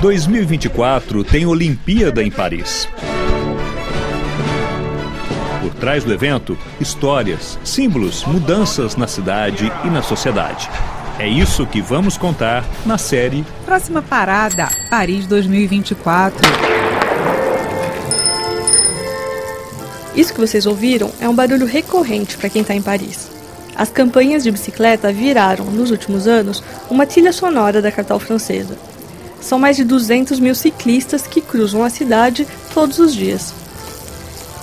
2024 tem Olimpíada em Paris. Por trás do evento, histórias, símbolos, mudanças na cidade e na sociedade. É isso que vamos contar na série Próxima Parada, Paris 2024. Isso que vocês ouviram é um barulho recorrente para quem está em Paris. As campanhas de bicicleta viraram, nos últimos anos, uma trilha sonora da capital francesa. São mais de 200 mil ciclistas que cruzam a cidade todos os dias.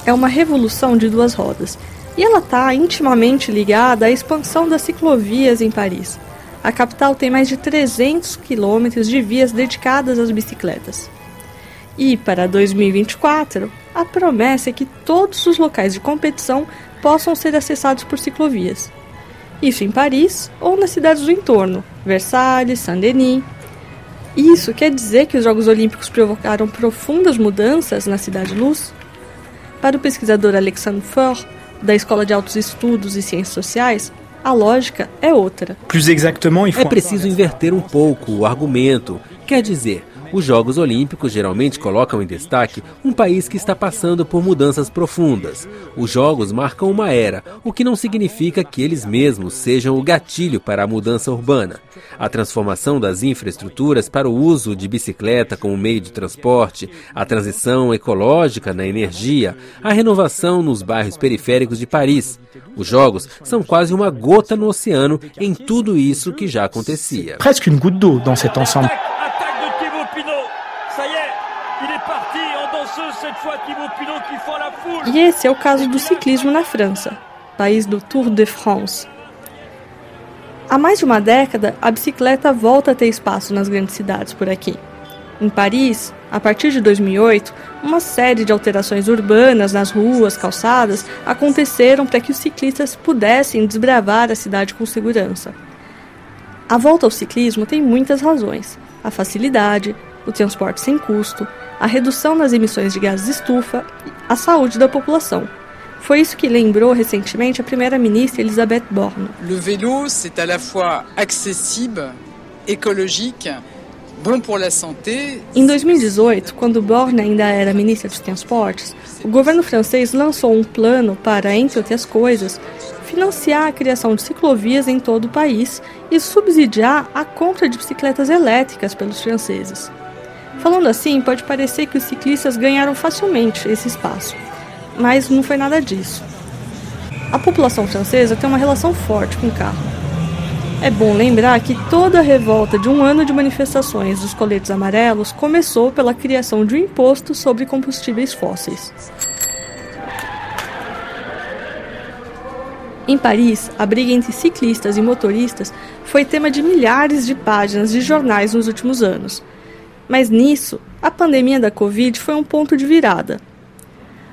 É uma revolução de duas rodas, e ela está intimamente ligada à expansão das ciclovias em Paris. A capital tem mais de 300 quilômetros de vias dedicadas às bicicletas. E para 2024, a promessa é que todos os locais de competição possam ser acessados por ciclovias. Isso em Paris ou nas cidades do entorno, Versalhes, Saint-Denis. Isso quer dizer que os Jogos Olímpicos provocaram profundas mudanças na Cidade Luz? Para o pesquisador Alexandre Faure, da Escola de Altos Estudos e Ciências Sociais, a lógica é outra. É preciso inverter um pouco o argumento. Quer dizer, os Jogos Olímpicos geralmente colocam em destaque um país que está passando por mudanças profundas. Os Jogos marcam uma era, o que não significa que eles mesmos sejam o gatilho para a mudança urbana. A transformação das infraestruturas para o uso de bicicleta como meio de transporte, a transição ecológica na energia, a renovação nos bairros periféricos de Paris. Os Jogos são quase uma gota no oceano em tudo isso que já acontecia. Presque une goutte d'eau dans cet ensemble. E esse é o caso do ciclismo na França, país do Tour de France. Há mais de uma década, a bicicleta volta a ter espaço nas grandes cidades por aqui. Em Paris, a partir de 2008, uma série de alterações urbanas nas ruas, calçadas, aconteceram para que os ciclistas pudessem desbravar a cidade com segurança. A volta ao ciclismo tem muitas razões: a facilidade, o transporte sem custo, a redução nas emissões de gases de estufa, a saúde da população. Foi isso que lembrou recentemente a primeira-ministra Elisabeth Borne. Le vélo, c'est à la fois accessible, écologique, bom pour la santé. Em 2018, quando Borne ainda era ministra dos Transportes, o governo francês lançou um plano para, entre outras coisas, financiar a criação de ciclovias em todo o país e subsidiar a compra de bicicletas elétricas pelos franceses. Falando assim, pode parecer que os ciclistas ganharam facilmente esse espaço, mas não foi nada disso. A população francesa tem uma relação forte com o carro. É bom lembrar que toda a revolta de um ano de manifestações dos coletes amarelos começou pela criação de um imposto sobre combustíveis fósseis. Em Paris, a briga entre ciclistas e motoristas foi tema de milhares de páginas de jornais nos últimos anos. Mas nisso, a pandemia da Covid foi um ponto de virada.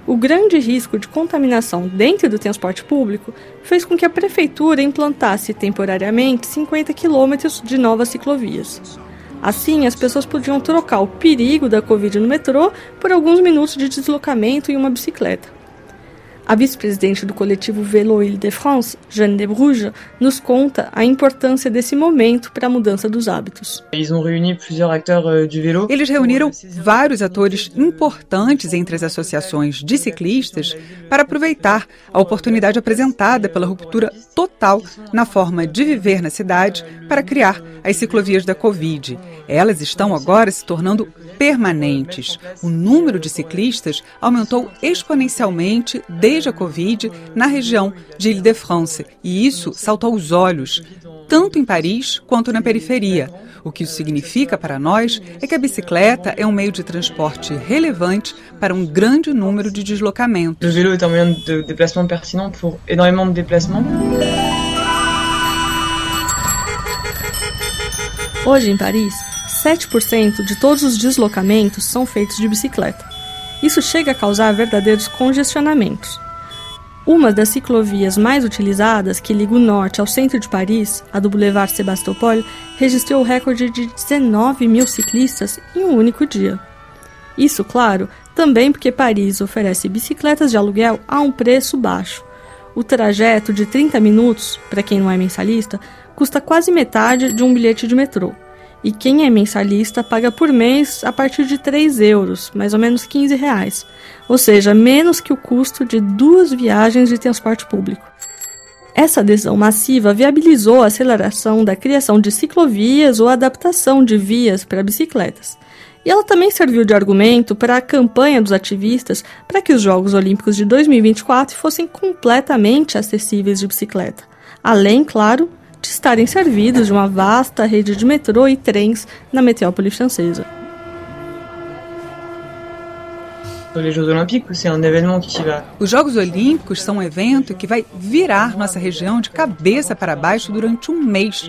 O grande risco de contaminação dentro do transporte público fez com que a prefeitura implantasse temporariamente 50 quilômetros de novas ciclovias. Assim, as pessoas podiam trocar o perigo da Covid no metrô por alguns minutos de deslocamento em uma bicicleta. A vice-presidente do coletivo Vélo Île-de-France, Jeanne de Bruges, nos conta a importância desse momento para a mudança dos hábitos. Euh, Eles reuniram vários atores importantes entre as associações de ciclistas para aproveitar a oportunidade apresentada pela ruptura total na forma de viver na cidade para criar as ciclovias da Covid. Elas estão agora se tornando permanentes. O número de ciclistas aumentou exponencialmente desde a Covid na região de Ile-de-France, e isso saltou aos olhos, tanto em Paris quanto na periferia. O que isso significa para nós é que a bicicleta é um meio de transporte relevante para um grande número de deslocamentos. O vélo é um meio de déplacement pertinent pour énormément de déplacements. Hoje em Paris, 7% de todos os deslocamentos são feitos de bicicleta. Isso chega a causar verdadeiros congestionamentos. Uma das ciclovias mais utilizadas, que liga o norte ao centro de Paris, a do Boulevard Sebastopol, registrou o recorde de 19 mil ciclistas em um único dia. Isso, claro, também porque Paris oferece bicicletas de aluguel a um preço baixo. O trajeto de 30 minutos, para quem não é mensalista, custa quase metade de um bilhete de metrô. E quem é mensalista paga por mês a partir de 3 euros, mais ou menos 15 reais. Ou seja, menos que o custo de duas viagens de transporte público. Essa adesão massiva viabilizou a aceleração da criação de ciclovias ou adaptação de vias para bicicletas. E ela também serviu de argumento para a campanha dos ativistas para que os Jogos Olímpicos de 2024 fossem completamente acessíveis de bicicleta. Além, claro, estarem servidos de uma vasta rede de metrô e trens na metrópole francesa. Jeux Olympiques, c'est un événement qui va. Os Jogos Olímpicos são um evento que vai virar nossa região de cabeça para baixo durante um mês.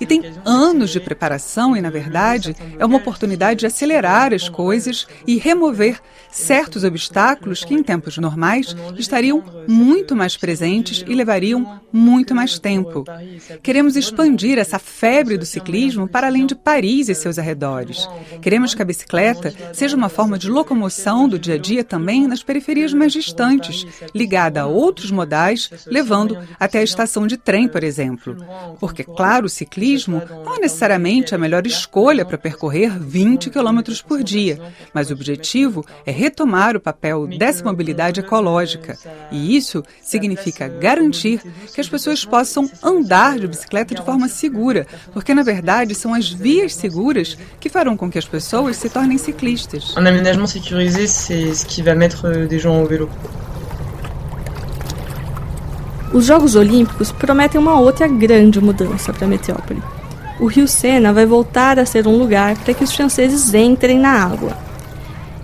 E tem anos de preparação e, na verdade, é uma oportunidade de acelerar as coisas e remover certos obstáculos que, em tempos normais, estariam muito mais presentes e levariam muito mais tempo. Queremos expandir essa febre do ciclismo para além de Paris e seus arredores. Queremos que a bicicleta seja uma forma de locomoção do dia dia também nas periferias mais distantes, ligada a outros modais, levando até a estação de trem, por exemplo. Porque, claro, o ciclismo não é necessariamente a melhor escolha para percorrer 20 km por dia, mas o objetivo é retomar o papel dessa mobilidade ecológica. E isso significa garantir que as pessoas possam andar de bicicleta de forma segura, porque, na verdade, são as vias seguras que farão com que as pessoas se tornem ciclistas. Un aménagement sécurisé, c'est ce qui va mettre euh, des gens au vélo. Os Jogos Olímpicos prometem uma outra grande mudança para a metrópole. O Rio Sena vai voltar a ser um lugar para que os franceses entrem na água.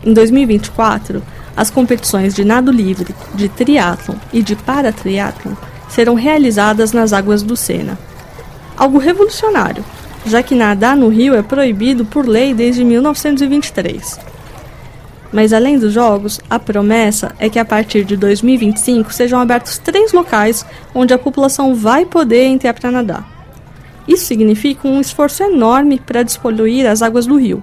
Em 2024, as competições de nado livre, de triatlon e de paratriatlon serão realizadas nas águas do Sena. Algo revolucionário, já que nadar no rio é proibido por lei desde 1923. Mas além dos jogos, a promessa é que a partir de 2025 sejam abertos três locais onde a população vai poder entrar para nadar. Isso significa um esforço enorme para despoluir as águas do rio,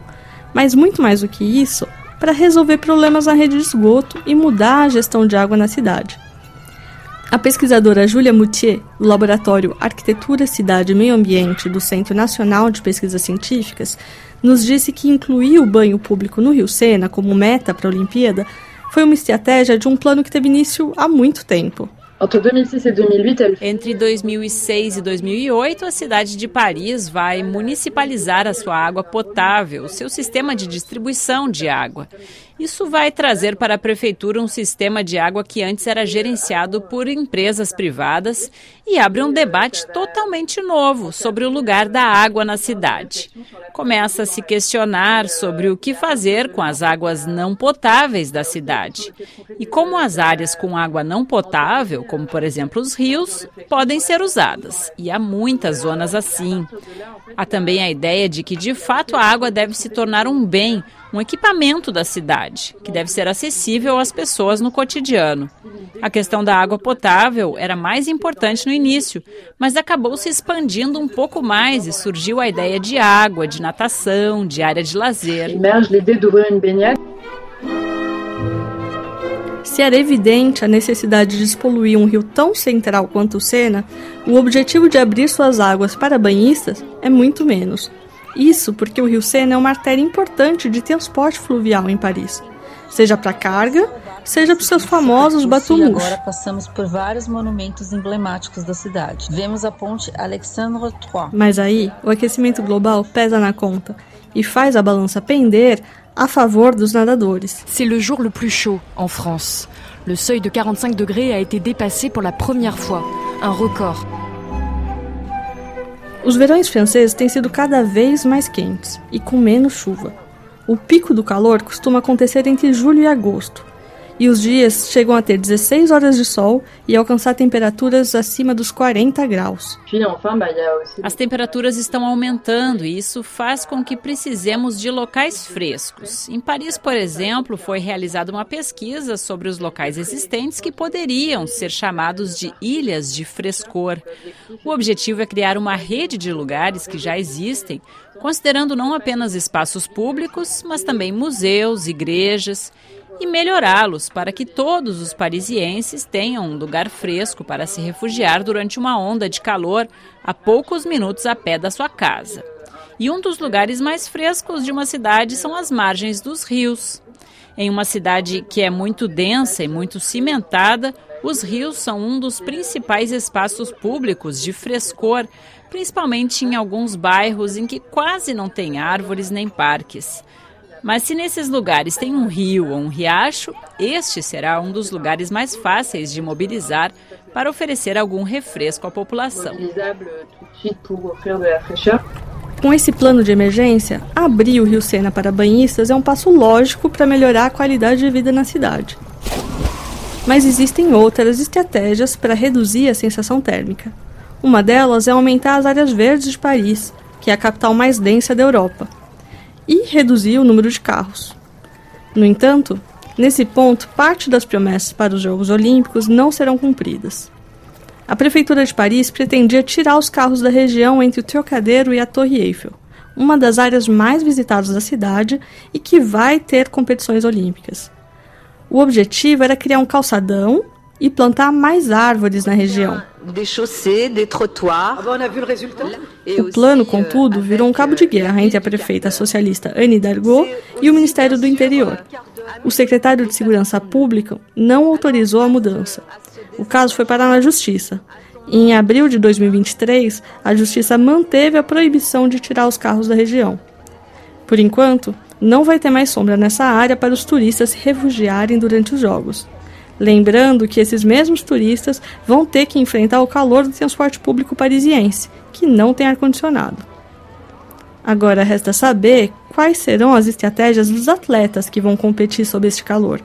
mas muito mais do que isso, para resolver problemas na rede de esgoto e mudar a gestão de água na cidade. A pesquisadora Julia Moutier, do Laboratório Arquitetura, Cidade e Meio Ambiente do Centro Nacional de Pesquisas Científicas, nos disse que incluir o banho público no Rio Sena como meta para a Olimpíada foi uma estratégia de um plano que teve início há muito tempo. Entre 2006 e 2008, a cidade de Paris vai municipalizar a sua água potável, seu sistema de distribuição de água. Isso vai trazer para a prefeitura um sistema de água que antes era gerenciado por empresas privadas e abre um debate totalmente novo sobre o lugar da água na cidade. Começa a se questionar sobre o que fazer com as águas não potáveis da cidade e como as áreas com água não potável, como por exemplo os rios, podem ser usadas. E há muitas zonas assim. Há também a ideia de que de fato a água deve se tornar um bem um equipamento da cidade, que deve ser acessível às pessoas no cotidiano. A questão da água potável era mais importante no início, mas acabou se expandindo um pouco mais e surgiu a ideia de água, de natação, de área de lazer. Se era evidente a necessidade de despoluir um rio tão central quanto o Sena, o objetivo de abrir suas águas para banhistas é muito menos. Isso porque o rio Sena é uma artéria importante de transporte fluvial em Paris, seja para carga, seja para seus famosos batumus. Agora passamos por vários monumentos emblemáticos da cidade. Vemos a ponte Alexandre III. Mas aí, o aquecimento global pesa na conta e faz a balança pender a favor dos nadadores. C'est le jour le plus chaud en France. Le seuil de 45 degrés a été dépassé pour la première fois, un record. Os verões franceses têm sido cada vez mais quentes e com menos chuva. O pico do calor costuma acontecer entre julho e agosto, e os dias chegam a ter 16 horas de sol e alcançar temperaturas acima dos 40 graus. As temperaturas estão aumentando e isso faz com que precisemos de locais frescos. Em Paris, por exemplo, foi realizada uma pesquisa sobre os locais existentes que poderiam ser chamados de ilhas de frescor. O objetivo é criar uma rede de lugares que já existem, considerando não apenas espaços públicos, mas também museus, igrejas e melhorá-los para que todos os parisienses tenham um lugar fresco para se refugiar durante uma onda de calor a poucos minutos a pé da sua casa. E um dos lugares mais frescos de uma cidade são as margens dos rios. Em uma cidade que é muito densa e muito cimentada, os rios são um dos principais espaços públicos de frescor, principalmente em alguns bairros em que quase não tem árvores nem parques. Mas se nesses lugares tem um rio ou um riacho, este será um dos lugares mais fáceis de mobilizar para oferecer algum refresco à população. Com esse plano de emergência, abrir o Rio Sena para banhistas é um passo lógico para melhorar a qualidade de vida na cidade. Mas existem outras estratégias para reduzir a sensação térmica. Uma delas é aumentar as áreas verdes de Paris, que é a capital mais densa da Europa e reduzir o número de carros. No entanto, nesse ponto, parte das promessas para os Jogos Olímpicos não serão cumpridas. A Prefeitura de Paris pretendia tirar os carros da região entre o Trocadero e a Torre Eiffel, uma das áreas mais visitadas da cidade e que vai ter competições olímpicas. O objetivo era criar um calçadão e plantar mais árvores na região. Ah o plano, contudo, virou um cabo de guerra entre a prefeita socialista Anne Hidalgo e o Ministério do Interior. O secretário de Segurança Pública não autorizou a mudança. O caso foi parar na Justiça. Em abril de 2023, a Justiça manteve a proibição de tirar os carros da região. Por enquanto, não vai ter mais sombra nessa área para os turistas se refugiarem durante os Jogos. Lembrando que esses mesmos turistas vão ter que enfrentar o calor do transporte público parisiense, que não tem ar-condicionado. Agora resta saber quais serão as estratégias dos atletas que vão competir sob este calor.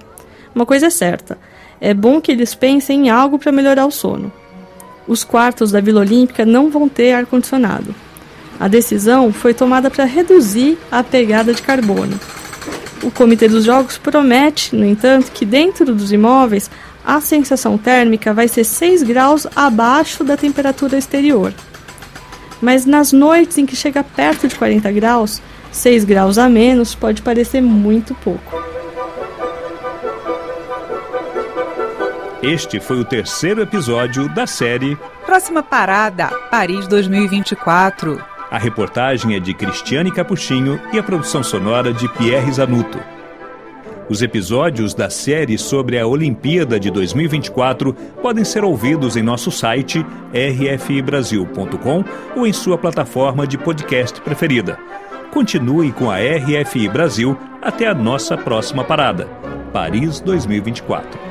Uma coisa é certa: é bom que eles pensem em algo para melhorar o sono. Os quartos da Vila Olímpica não vão ter ar-condicionado. A decisão foi tomada para reduzir a pegada de carbono. O Comitê dos Jogos promete, no entanto, que dentro dos imóveis a sensação térmica vai ser 6 graus abaixo da temperatura exterior. Mas nas noites em que chega perto de 40 graus, 6 graus a menos pode parecer muito pouco. Este foi o terceiro episódio da série Próxima Parada, Paris 2024. A reportagem é de Cristiane Capuchinho e a produção sonora de Pierre Zanuto. Os episódios da série sobre a Olimpíada de 2024 podem ser ouvidos em nosso site rfibrasil.com ou em sua plataforma de podcast preferida. Continue com a RFI Brasil até a nossa próxima parada, Paris 2024.